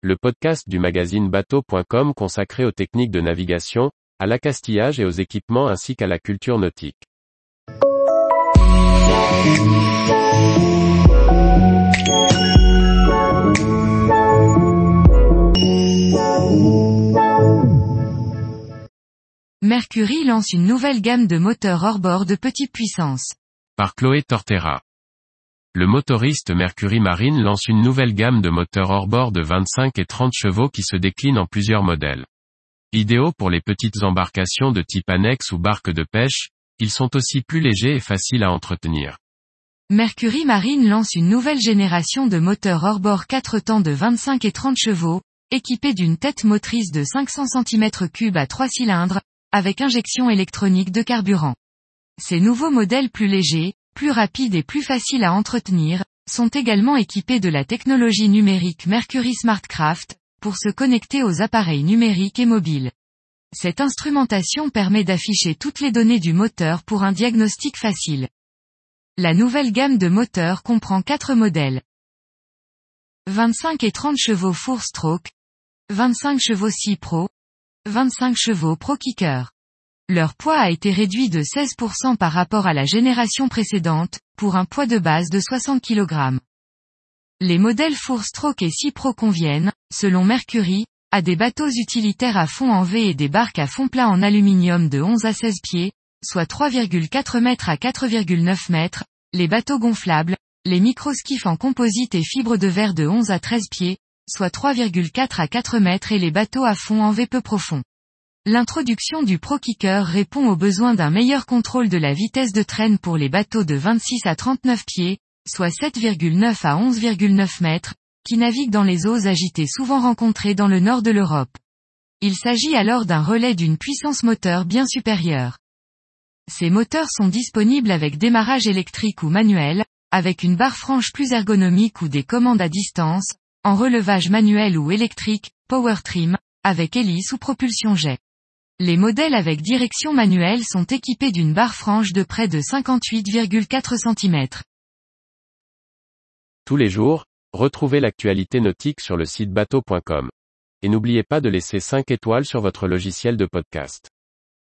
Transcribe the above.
le podcast du magazine bateau.com consacré aux techniques de navigation, à l'accastillage et aux équipements ainsi qu'à la culture nautique. Mercury lance une nouvelle gamme de moteurs hors-bord de petite puissance. Par Chloé Tortera. Le motoriste Mercury Marine lance une nouvelle gamme de moteurs hors-bord de 25 et 30 chevaux qui se déclinent en plusieurs modèles. Idéaux pour les petites embarcations de type annexe ou barque de pêche, ils sont aussi plus légers et faciles à entretenir. Mercury Marine lance une nouvelle génération de moteurs hors-bord 4 temps de 25 et 30 chevaux, équipés d'une tête motrice de 500 cm3 à 3 cylindres, avec injection électronique de carburant. Ces nouveaux modèles plus légers, plus rapides et plus faciles à entretenir, sont également équipés de la technologie numérique Mercury SmartCraft, pour se connecter aux appareils numériques et mobiles. Cette instrumentation permet d'afficher toutes les données du moteur pour un diagnostic facile. La nouvelle gamme de moteurs comprend quatre modèles. 25 et 30 chevaux Four Stroke, 25 chevaux Pro, 25 chevaux Pro Kicker. Leur poids a été réduit de 16% par rapport à la génération précédente, pour un poids de base de 60 kg. Les modèles Four Stroke et Pro conviennent, selon Mercury, à des bateaux utilitaires à fond en V et des barques à fond plat en aluminium de 11 à 16 pieds, soit 3,4 mètres à 4,9 mètres, les bateaux gonflables, les microskifs en composite et fibres de verre de 11 à 13 pieds, soit 3,4 à 4 mètres et les bateaux à fond en V peu profond. L'introduction du ProKicker répond aux besoins d'un meilleur contrôle de la vitesse de traîne pour les bateaux de 26 à 39 pieds, soit 7,9 à 11,9 mètres, qui naviguent dans les eaux agitées souvent rencontrées dans le nord de l'Europe. Il s'agit alors d'un relais d'une puissance moteur bien supérieure. Ces moteurs sont disponibles avec démarrage électrique ou manuel, avec une barre franche plus ergonomique ou des commandes à distance, en relevage manuel ou électrique, power trim, avec hélice ou propulsion jet. Les modèles avec direction manuelle sont équipés d'une barre franche de près de 58,4 cm. Tous les jours, retrouvez l'actualité nautique sur le site bateau.com. Et n'oubliez pas de laisser 5 étoiles sur votre logiciel de podcast.